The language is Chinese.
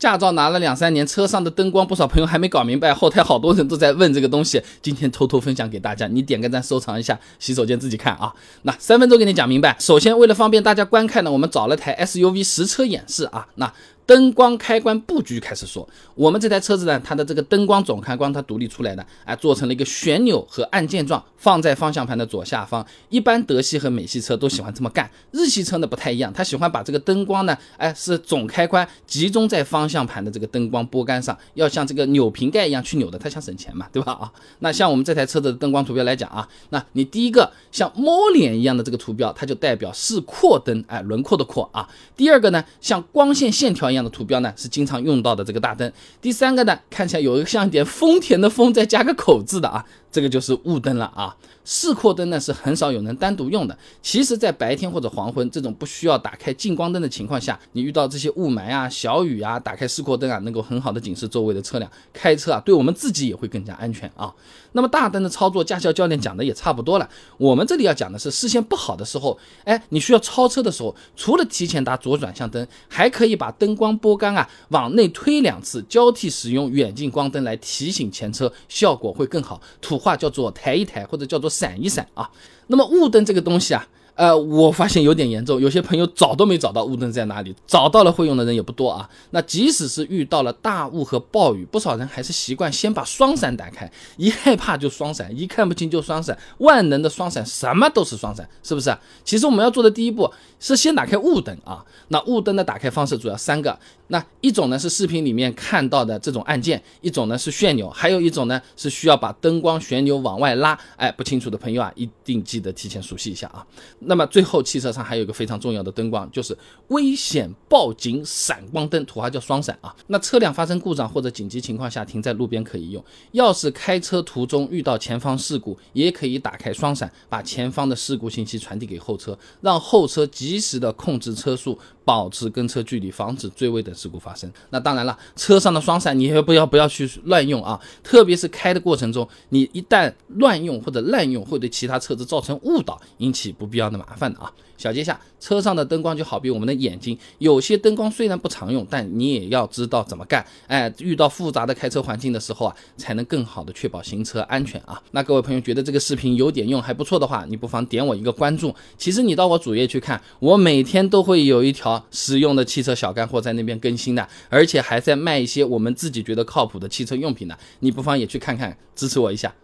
驾照拿了两三年，车上的灯光不少朋友还没搞明白，后台好多人都在问这个东西。今天偷偷分享给大家，你点个赞收藏一下，洗手间自己看啊。那三分钟给你讲明白。首先，为了方便大家观看呢，我们找了台 SUV 实车演示啊。那灯光开关布局开始说，我们这台车子呢，它的这个灯光总开关它独立出来的，哎，做成了一个旋钮和按键状，放在方向盘的左下方。一般德系和美系车都喜欢这么干，日系车呢不太一样，它喜欢把这个灯光呢，哎，是总开关集中在方向盘的这个灯光拨杆上，要像这个扭瓶盖一样去扭的，它想省钱嘛，对吧？啊，那像我们这台车子的灯光图标来讲啊，那你第一个像猫脸一样的这个图标，它就代表是扩灯，哎，轮廓的廓啊。第二个呢，像光线线条一样。的图标呢是经常用到的这个大灯，第三个呢看起来有一个像一点丰田的丰，再加个口字的啊。这个就是雾灯了啊，示廓灯呢是很少有人单独用的。其实，在白天或者黄昏这种不需要打开近光灯的情况下，你遇到这些雾霾啊、小雨啊，打开示廓灯啊，能够很好的警示周围的车辆。开车啊，对我们自己也会更加安全啊。那么大灯的操作，驾校教练讲的也差不多了。我们这里要讲的是视线不好的时候，哎，你需要超车的时候，除了提前打左转向灯，还可以把灯光拨杆啊往内推两次，交替使用远近光灯来提醒前车，效果会更好。土话叫做抬一抬，或者叫做闪一闪啊。那么雾灯这个东西啊。呃，我发现有点严重，有些朋友找都没找到雾灯在哪里，找到了会用的人也不多啊。那即使是遇到了大雾和暴雨，不少人还是习惯先把双闪打开，一害怕就双闪，一看不清就双闪，万能的双闪，什么都是双闪，是不是？其实我们要做的第一步是先打开雾灯啊。那雾灯的打开方式主要三个，那一种呢是视频里面看到的这种按键，一种呢是旋钮，还有一种呢是需要把灯光旋钮往外拉。哎，不清楚的朋友啊，一定记得提前熟悉一下啊。那么最后，汽车上还有一个非常重要的灯光，就是危险报警闪光灯，土话叫双闪啊。那车辆发生故障或者紧急情况下停在路边可以用。要是开车途中遇到前方事故，也可以打开双闪，把前方的事故信息传递给后车，让后车及时的控制车速。保持跟车距离，防止追尾等事故发生。那当然了，车上的双闪你也不要不要去乱用啊，特别是开的过程中，你一旦乱用或者滥用，会对其他车子造成误导，引起不必要的麻烦的啊。小结下，车上的灯光就好比我们的眼睛，有些灯光虽然不常用，但你也要知道怎么干。哎，遇到复杂的开车环境的时候啊，才能更好的确保行车安全啊。那各位朋友觉得这个视频有点用，还不错的话，你不妨点我一个关注。其实你到我主页去看，我每天都会有一条实用的汽车小干货在那边更新的，而且还在卖一些我们自己觉得靠谱的汽车用品呢。你不妨也去看看，支持我一下。